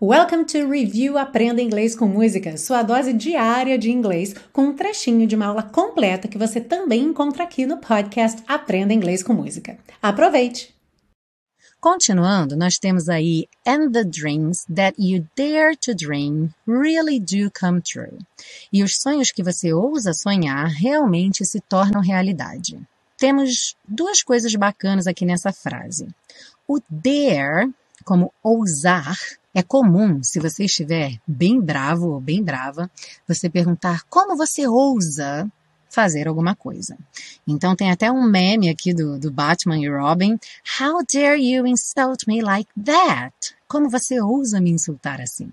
Welcome to Review Aprenda Inglês com Música, sua dose diária de inglês, com um trechinho de uma aula completa que você também encontra aqui no podcast Aprenda Inglês com Música. Aproveite! Continuando, nós temos aí And the dreams that you dare to dream really do come true. E os sonhos que você ousa sonhar realmente se tornam realidade. Temos duas coisas bacanas aqui nessa frase. O dare, como ousar, é comum, se você estiver bem bravo ou bem brava, você perguntar como você ousa fazer alguma coisa. Então tem até um meme aqui do, do Batman e Robin. How dare you insult me like that? Como você ousa me insultar assim?